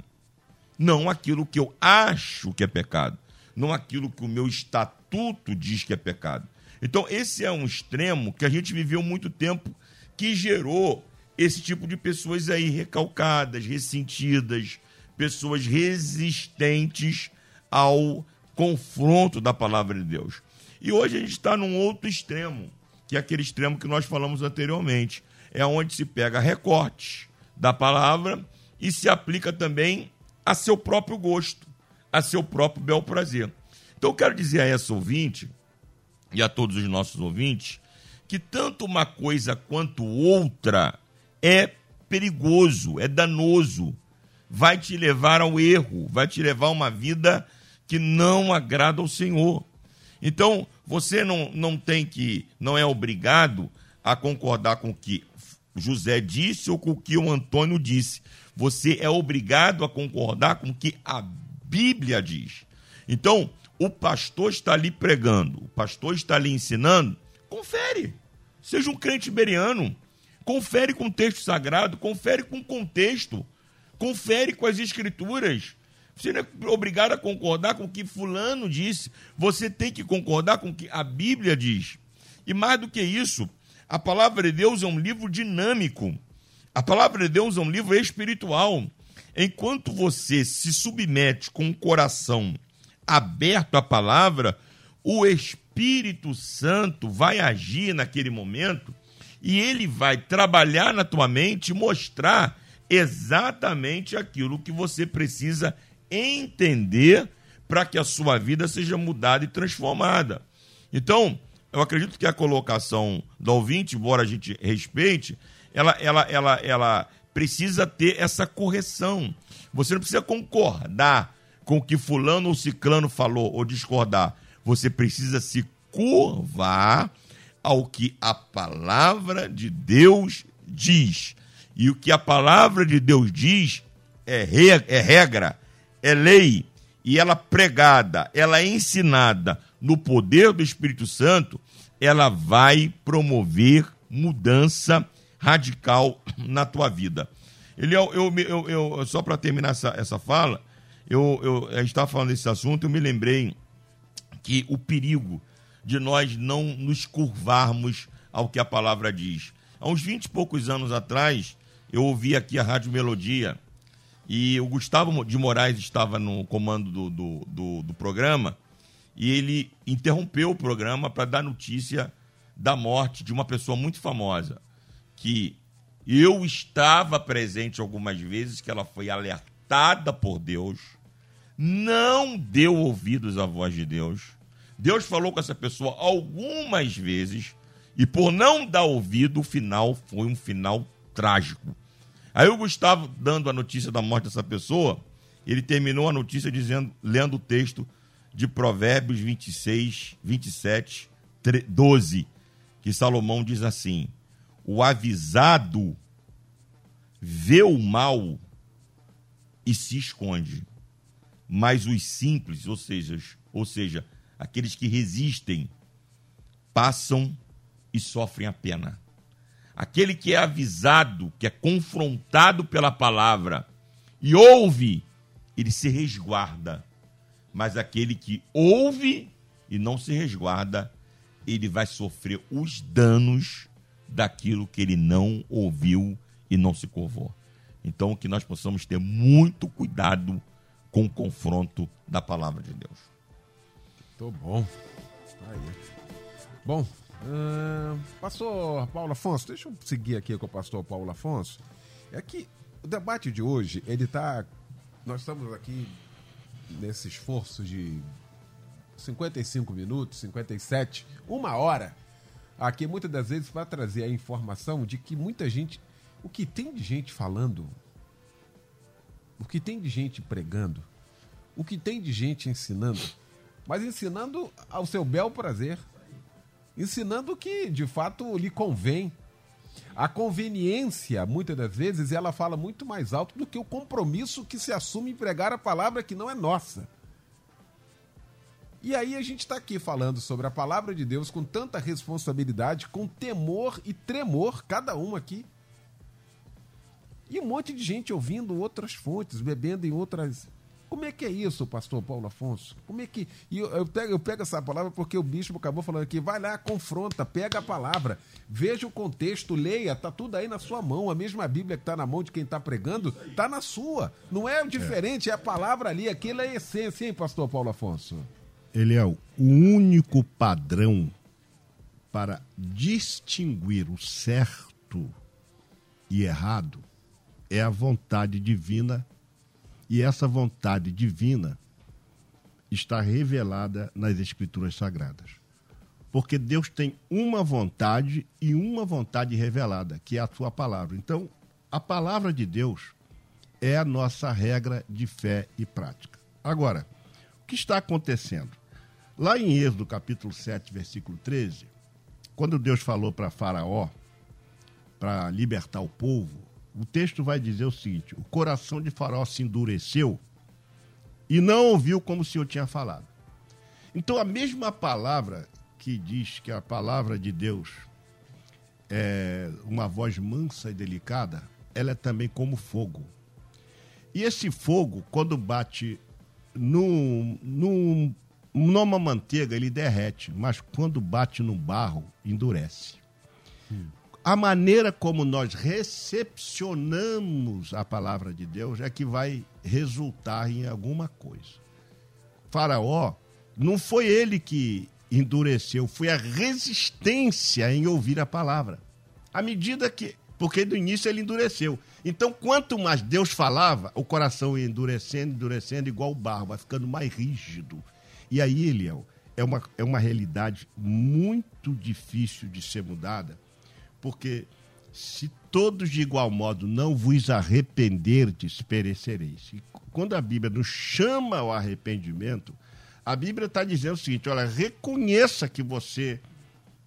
Não aquilo que eu acho que é pecado. Não aquilo que o meu estatuto diz que é pecado. Então, esse é um extremo que a gente viveu muito tempo que gerou esse tipo de pessoas aí recalcadas, ressentidas, pessoas resistentes ao confronto da palavra de Deus. E hoje a gente está num outro extremo, que é aquele extremo que nós falamos anteriormente é onde se pega recortes da palavra e se aplica também a seu próprio gosto, a seu próprio bel prazer. Então eu quero dizer a essa ouvinte e a todos os nossos ouvintes que tanto uma coisa quanto outra é perigoso, é danoso, vai te levar ao erro, vai te levar a uma vida que não agrada ao Senhor. Então, você não, não tem que, não é obrigado a concordar com o que José disse ou com o que o Antônio disse. Você é obrigado a concordar com o que a Bíblia diz. Então, o pastor está ali pregando, o pastor está ali ensinando, confere. Seja um crente beriano. Confere com o texto sagrado, confere com o contexto, confere com as escrituras. Você não é obrigado a concordar com o que Fulano disse, você tem que concordar com o que a Bíblia diz. E mais do que isso, a palavra de Deus é um livro dinâmico. A palavra de Deus é um livro espiritual. Enquanto você se submete com o coração aberto à palavra, o Espírito Santo vai agir naquele momento e ele vai trabalhar na tua mente mostrar exatamente aquilo que você precisa entender para que a sua vida seja mudada e transformada. Então, eu acredito que a colocação do ouvinte, embora a gente respeite, ela, ela, ela, ela precisa ter essa correção. Você não precisa concordar com o que fulano ou ciclano falou ou discordar. Você precisa se curvar ao que a palavra de Deus diz. E o que a palavra de Deus diz é, é regra, é lei, e ela pregada, ela é ensinada no poder do Espírito Santo, ela vai promover mudança radical na tua vida. Ele, eu, eu, eu só para terminar essa, essa fala, eu, eu, a gente estava falando desse assunto, eu me lembrei que o perigo de nós não nos curvarmos ao que a palavra diz. Há uns 20 e poucos anos atrás, eu ouvi aqui a Rádio Melodia e o Gustavo de Moraes estava no comando do, do, do, do programa e ele interrompeu o programa para dar notícia da morte de uma pessoa muito famosa, que eu estava presente algumas vezes, que ela foi alertada por Deus, não deu ouvidos à voz de Deus. Deus falou com essa pessoa algumas vezes E por não dar ouvido, o final foi um final trágico. Aí o Gustavo, dando a notícia da morte dessa pessoa, ele terminou a notícia dizendo, lendo o texto de Provérbios 26, 27, 12, que Salomão diz assim: O avisado vê o mal e se esconde, mas os simples, ou seja, ou seja, aqueles que resistem, passam e sofrem a pena. Aquele que é avisado, que é confrontado pela palavra e ouve, ele se resguarda. Mas aquele que ouve e não se resguarda, ele vai sofrer os danos daquilo que ele não ouviu e não se curvou. Então, que nós possamos ter muito cuidado com o confronto da palavra de Deus. Tô bom. Tá aí. Bom, uh, pastor Paulo Afonso, deixa eu seguir aqui com o pastor Paulo Afonso. É que o debate de hoje, ele tá. Nós estamos aqui nesse esforço de 55 minutos, 57, uma hora, aqui muitas das vezes para trazer a informação de que muita gente. O que tem de gente falando, o que tem de gente pregando, o que tem de gente ensinando, mas ensinando ao seu bel prazer, ensinando o que de fato lhe convém. A conveniência, muitas das vezes, ela fala muito mais alto do que o compromisso que se assume em pregar a palavra que não é nossa. E aí a gente está aqui falando sobre a palavra de Deus com tanta responsabilidade, com temor e tremor, cada um aqui. E um monte de gente ouvindo outras fontes, bebendo em outras. Como é que é isso, pastor Paulo Afonso? Como é que. E eu, eu, pego, eu pego essa palavra porque o bispo acabou falando aqui. Vai lá, confronta, pega a palavra, veja o contexto, leia, tá tudo aí na sua mão. A mesma Bíblia que está na mão de quem está pregando, tá na sua. Não é diferente, é a palavra ali, aquilo é a essência, hein, pastor Paulo Afonso? ele é o único padrão para distinguir o certo e errado é a vontade divina e essa vontade divina está revelada nas escrituras sagradas. Porque Deus tem uma vontade e uma vontade revelada, que é a sua palavra. Então, a palavra de Deus é a nossa regra de fé e prática. Agora, o que está acontecendo? Lá em Êxodo capítulo 7, versículo 13, quando Deus falou para Faraó, para libertar o povo, o texto vai dizer o seguinte: o coração de Faraó se endureceu e não ouviu como o Senhor tinha falado. Então, a mesma palavra que diz que a palavra de Deus é uma voz mansa e delicada, ela é também como fogo. E esse fogo, quando bate num, num numa manteiga ele derrete, mas quando bate no barro, endurece. Hum. A maneira como nós recepcionamos a palavra de Deus é que vai resultar em alguma coisa. Faraó, não foi ele que endureceu, foi a resistência em ouvir a palavra. À medida que. Porque no início ele endureceu. Então, quanto mais Deus falava, o coração ia endurecendo, endurecendo, igual o barro, vai ficando mais rígido e aí, Eliel, é uma, é uma realidade muito difícil de ser mudada, porque se todos de igual modo não vos arrependerdes, perecereis. E quando a Bíblia nos chama ao arrependimento, a Bíblia está dizendo o seguinte: olha, reconheça que você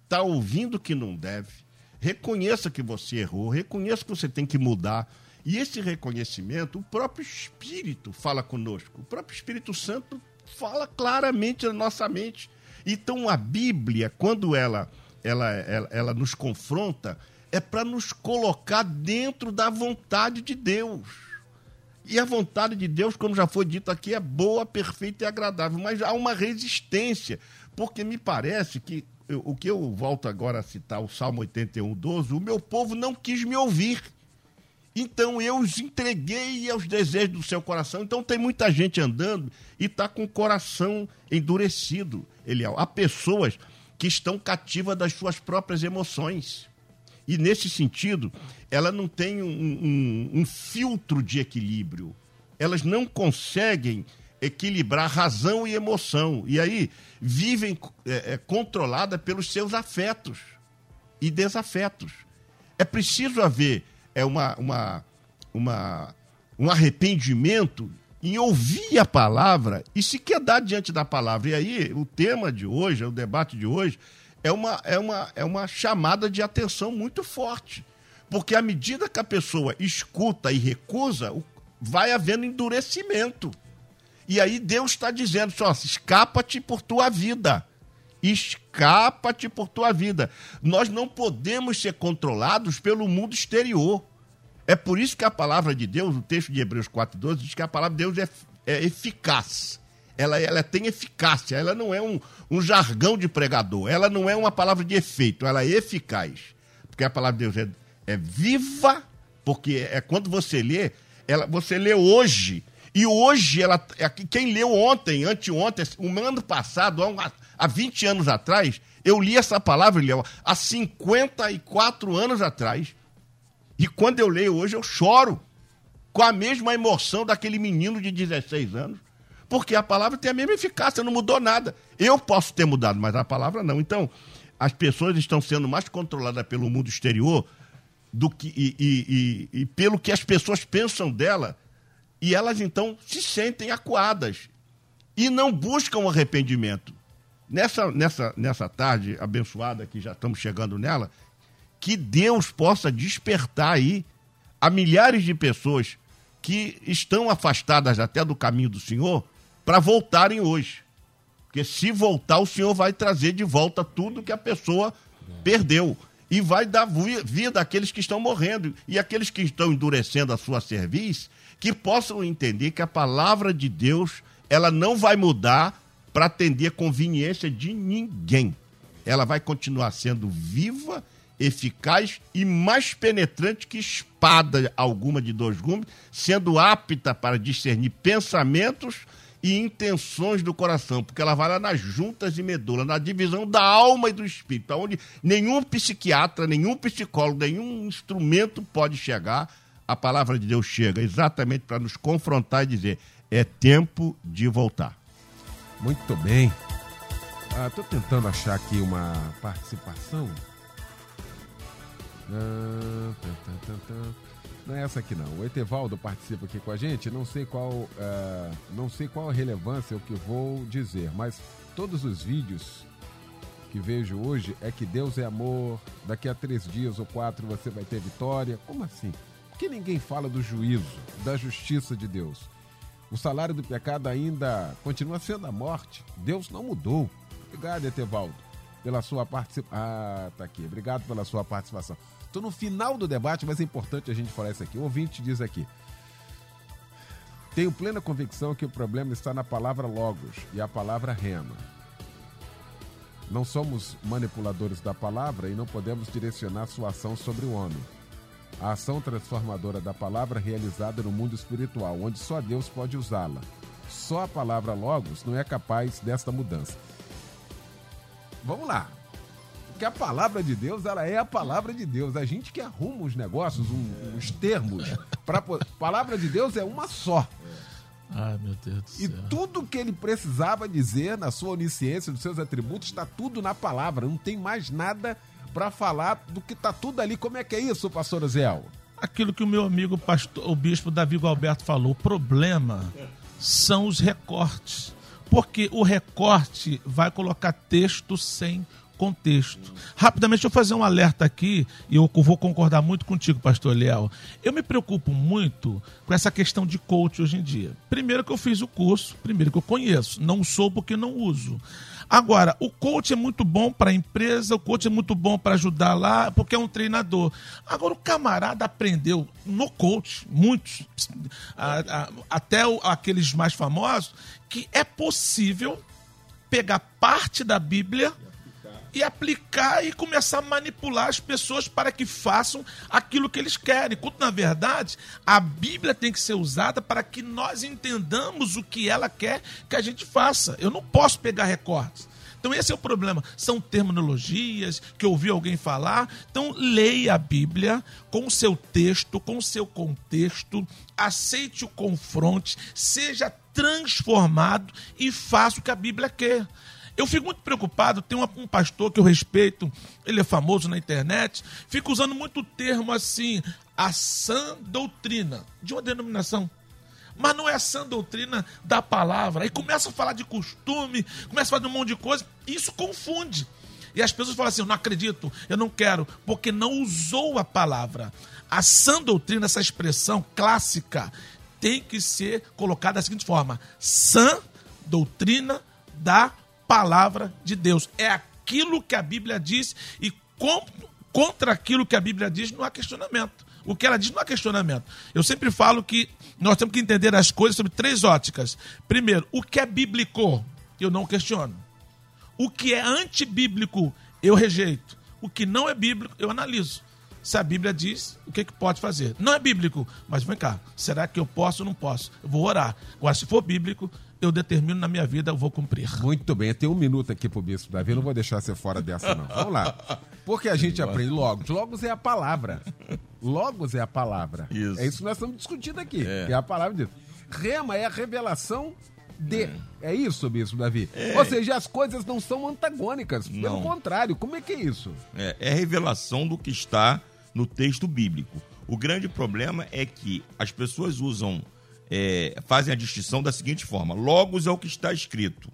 está ouvindo que não deve, reconheça que você errou, reconheça que você tem que mudar. E esse reconhecimento, o próprio Espírito fala conosco, o próprio Espírito Santo fala claramente na nossa mente. Então a Bíblia, quando ela, ela, ela, ela nos confronta, é para nos colocar dentro da vontade de Deus. E a vontade de Deus, como já foi dito aqui, é boa, perfeita e agradável, mas há uma resistência, porque me parece que o que eu volto agora a citar, o Salmo 81, 12, o meu povo não quis me ouvir. Então eu os entreguei aos desejos do seu coração. Então tem muita gente andando e está com o coração endurecido, Eliel. Há pessoas que estão cativas das suas próprias emoções. E nesse sentido, ela não tem um, um, um filtro de equilíbrio. Elas não conseguem equilibrar razão e emoção. E aí vivem é, é, controlada pelos seus afetos. e desafetos. É preciso haver é uma, uma, uma, um arrependimento em ouvir a palavra e se quedar diante da palavra. E aí, o tema de hoje, o debate de hoje, é uma, é uma, é uma chamada de atenção muito forte. Porque à medida que a pessoa escuta e recusa, vai havendo endurecimento. E aí Deus está dizendo só, escapa-te por tua vida. Escapa-te por tua vida. Nós não podemos ser controlados pelo mundo exterior. É por isso que a palavra de Deus, o texto de Hebreus 4,12, diz que a palavra de Deus é, é eficaz. Ela, ela tem eficácia, ela não é um, um jargão de pregador, ela não é uma palavra de efeito, ela é eficaz. Porque a palavra de Deus é, é viva, porque é quando você lê, ela, você lê hoje, e hoje, ela, é quem leu ontem, anteontem, um ano passado, há, há 20 anos atrás, eu li essa palavra, Léo, há 54 anos atrás. E quando eu leio hoje, eu choro com a mesma emoção daquele menino de 16 anos, porque a palavra tem a mesma eficácia, não mudou nada. Eu posso ter mudado, mas a palavra não. Então, as pessoas estão sendo mais controladas pelo mundo exterior do que e, e, e, e pelo que as pessoas pensam dela, e elas então se sentem acuadas e não buscam arrependimento. Nessa, nessa, nessa tarde abençoada que já estamos chegando nela, que Deus possa despertar aí a milhares de pessoas que estão afastadas até do caminho do Senhor para voltarem hoje. Porque se voltar, o Senhor vai trazer de volta tudo que a pessoa perdeu. E vai dar vida àqueles que estão morrendo. E aqueles que estão endurecendo a sua serviço, que possam entender que a palavra de Deus ela não vai mudar para atender a conveniência de ninguém. Ela vai continuar sendo viva eficaz e mais penetrante que espada alguma de dois gumes, sendo apta para discernir pensamentos e intenções do coração, porque ela vai lá nas juntas e medula, na divisão da alma e do espírito, onde nenhum psiquiatra, nenhum psicólogo, nenhum instrumento pode chegar. A palavra de Deus chega exatamente para nos confrontar e dizer: é tempo de voltar. Muito bem. Estou ah, tentando achar aqui uma participação não é essa aqui não. O Etevaldo participa aqui com a gente. Não sei qual, uh, não sei qual a relevância o que vou dizer, mas todos os vídeos que vejo hoje é que Deus é amor. Daqui a três dias ou quatro você vai ter vitória. Como assim? Por que ninguém fala do juízo, da justiça de Deus? O salário do pecado ainda continua sendo a morte. Deus não mudou. Obrigado, Etevaldo, pela sua participação. Ah, tá aqui. Obrigado pela sua participação. Estou no final do debate, mas é importante a gente falar isso aqui. O ouvinte diz aqui: Tenho plena convicção que o problema está na palavra logos e a palavra rema. Não somos manipuladores da palavra e não podemos direcionar sua ação sobre o homem. A ação transformadora da palavra realizada no mundo espiritual, onde só Deus pode usá-la. Só a palavra logos não é capaz desta mudança. Vamos lá. Porque a palavra de Deus, ela é a palavra de Deus. A gente que arruma os negócios, um, os termos. Pra, palavra de Deus é uma só. Ai, meu Deus do céu. E tudo que ele precisava dizer na sua onisciência, dos seus atributos, está tudo na palavra. Não tem mais nada para falar do que está tudo ali. Como é que é isso, pastor Oziel? Aquilo que o meu amigo pastor, o bispo Davi Alberto falou. O problema são os recortes. Porque o recorte vai colocar texto sem contexto. Rapidamente, eu fazer um alerta aqui, e eu vou concordar muito contigo, pastor Léo. Eu me preocupo muito com essa questão de coach hoje em dia. Primeiro que eu fiz o curso, primeiro que eu conheço, não sou porque não uso. Agora, o coach é muito bom para a empresa, o coach é muito bom para ajudar lá, porque é um treinador. Agora, o camarada aprendeu no coach, muitos, a, a, até aqueles mais famosos, que é possível pegar parte da Bíblia e aplicar e começar a manipular as pessoas para que façam aquilo que eles querem. Quando, na verdade, a Bíblia tem que ser usada para que nós entendamos o que ela quer que a gente faça. Eu não posso pegar recortes. Então, esse é o problema. São terminologias que ouvi alguém falar. Então, leia a Bíblia com o seu texto, com o seu contexto, aceite o confronte, seja transformado e faça o que a Bíblia quer. Eu fico muito preocupado, tem uma, um pastor que eu respeito, ele é famoso na internet, fica usando muito termo assim, a sã doutrina, de uma denominação. Mas não é a sã doutrina da palavra. Aí começa a falar de costume, começa a falar de um monte de coisa, e isso confunde. E as pessoas falam assim: eu não acredito, eu não quero, porque não usou a palavra. A sã doutrina, essa expressão clássica, tem que ser colocada da seguinte forma: sã doutrina da palavra de Deus. É aquilo que a Bíblia diz e contra aquilo que a Bíblia diz não há questionamento. O que ela diz não há questionamento. Eu sempre falo que nós temos que entender as coisas sobre três óticas. Primeiro, o que é bíblico, eu não questiono. O que é antibíblico, eu rejeito. O que não é bíblico, eu analiso. Se a Bíblia diz, o que, que pode fazer? Não é bíblico, mas vem cá, será que eu posso ou não posso? Eu vou orar. Agora, se for bíblico, eu determino na minha vida, eu vou cumprir. Muito bem, tem um minuto aqui pro Bispo Davi, eu não vou deixar você fora dessa não. Vamos lá. Porque a gente aprende logos. Logos é a palavra. Logos é a palavra. Isso. É isso que nós estamos discutindo aqui. É, é a palavra disso. Rema é a revelação de. É, é isso, Bispo Davi. É. Ou seja, as coisas não são antagônicas. Pelo não. contrário, como é que é isso? É, é revelação do que está no texto bíblico. O grande problema é que as pessoas usam, é, fazem a distinção da seguinte forma: Logos é o que está escrito,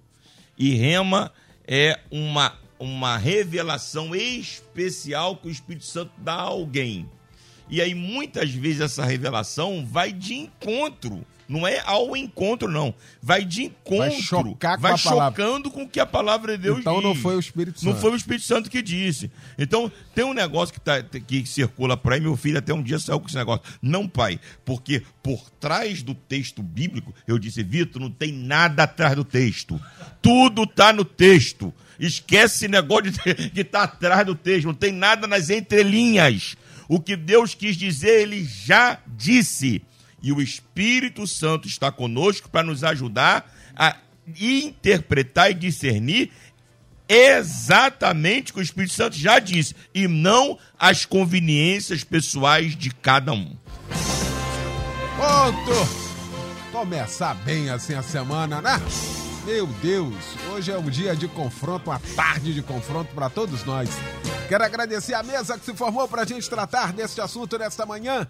e rema é uma, uma revelação especial que o Espírito Santo dá a alguém. E aí, muitas vezes, essa revelação vai de encontro não é ao encontro, não. Vai de encontro. Vai chocar com vai chocando com o que a palavra de Deus então, diz. Então não foi o Espírito Santo. Não foi o Espírito Santo que disse. Então tem um negócio que, tá, que circula por aí. Meu filho até um dia saiu com esse negócio. Não, pai, porque por trás do texto bíblico, eu disse, Vitor, não tem nada atrás do texto. Tudo está no texto. Esquece esse negócio de estar tá atrás do texto. Não tem nada nas entrelinhas. O que Deus quis dizer, ele já disse e o Espírito Santo está conosco para nos ajudar a interpretar e discernir exatamente o que o Espírito Santo já disse e não as conveniências pessoais de cada um. Ponto! Começar bem assim a semana, né? Meu Deus, hoje é um dia de confronto, uma tarde de confronto para todos nós. Quero agradecer a mesa que se formou para a gente tratar deste assunto nesta manhã.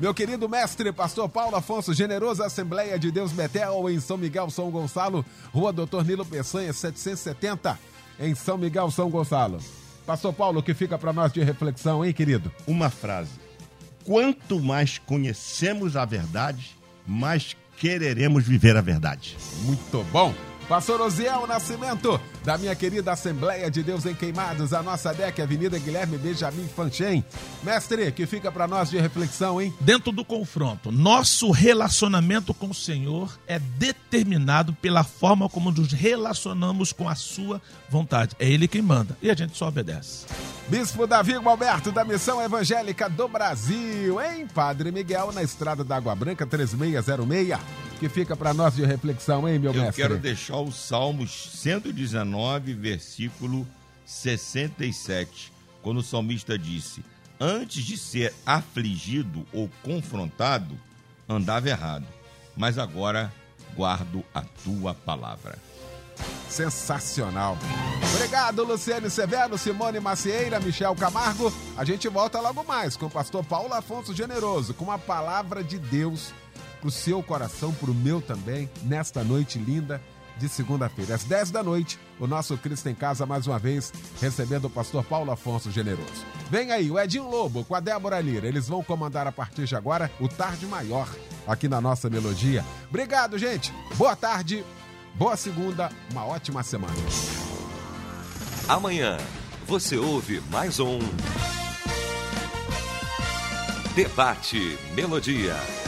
Meu querido mestre, pastor Paulo Afonso, generosa Assembleia de Deus Betel, em São Miguel, São Gonçalo, Rua Doutor Nilo Peçanha, 770, em São Miguel, São Gonçalo. Pastor Paulo, o que fica para nós de reflexão, hein, querido? Uma frase. Quanto mais conhecemos a verdade, mais quereremos viver a verdade. Muito bom. Pastor Osiel Nascimento, da minha querida Assembleia de Deus em Queimados, a nossa DEC, Avenida Guilherme Benjamin Fanchen. Mestre, que fica para nós de reflexão, hein? Dentro do confronto, nosso relacionamento com o Senhor é determinado pela forma como nos relacionamos com a sua vontade. É Ele quem manda e a gente só obedece. Bispo Davi Alberto, da Missão Evangélica do Brasil, em Padre Miguel, na Estrada da Água Branca 3606 que fica para nós de reflexão, hein, meu Eu mestre? Eu quero deixar o Salmos 119, versículo 67, quando o salmista disse: Antes de ser afligido ou confrontado, andava errado, mas agora guardo a tua palavra. Sensacional. Obrigado, Luciane Severo, Simone Macieira, Michel Camargo. A gente volta logo mais com o pastor Paulo Afonso Generoso, com a palavra de Deus pro seu coração, pro meu também, nesta noite linda de segunda-feira. Às 10 da noite, o nosso Cristo em Casa, mais uma vez, recebendo o pastor Paulo Afonso Generoso. Vem aí, o Edinho Lobo com a Débora Lira. Eles vão comandar a partir de agora o Tarde Maior aqui na nossa melodia. Obrigado, gente. Boa tarde, boa segunda, uma ótima semana. Amanhã você ouve mais um Debate Melodia.